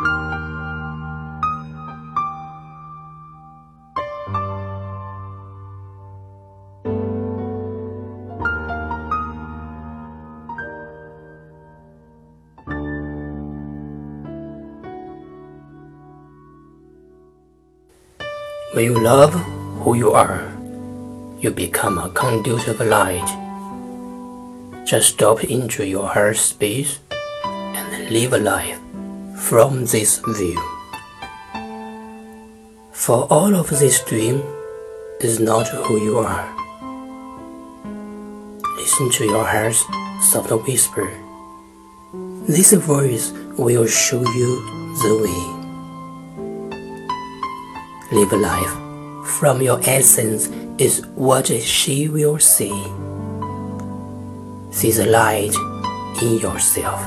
When you love who you are, you become a conduit of light. Just stop into your heart space and live a life from this view. For all of this dream is not who you are. Listen to your heart's soft whisper. This voice will show you the way. Live life from your essence is what she will see. See the light in yourself,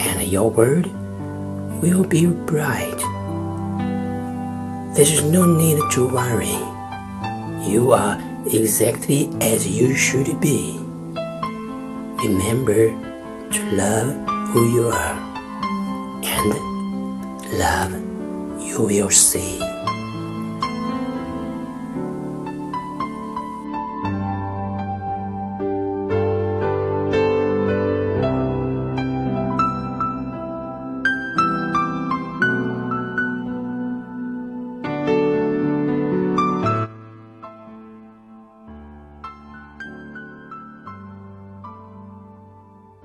and your world will be bright. There is no need to worry. You are exactly as you should be. Remember to love who you are, and love you will see.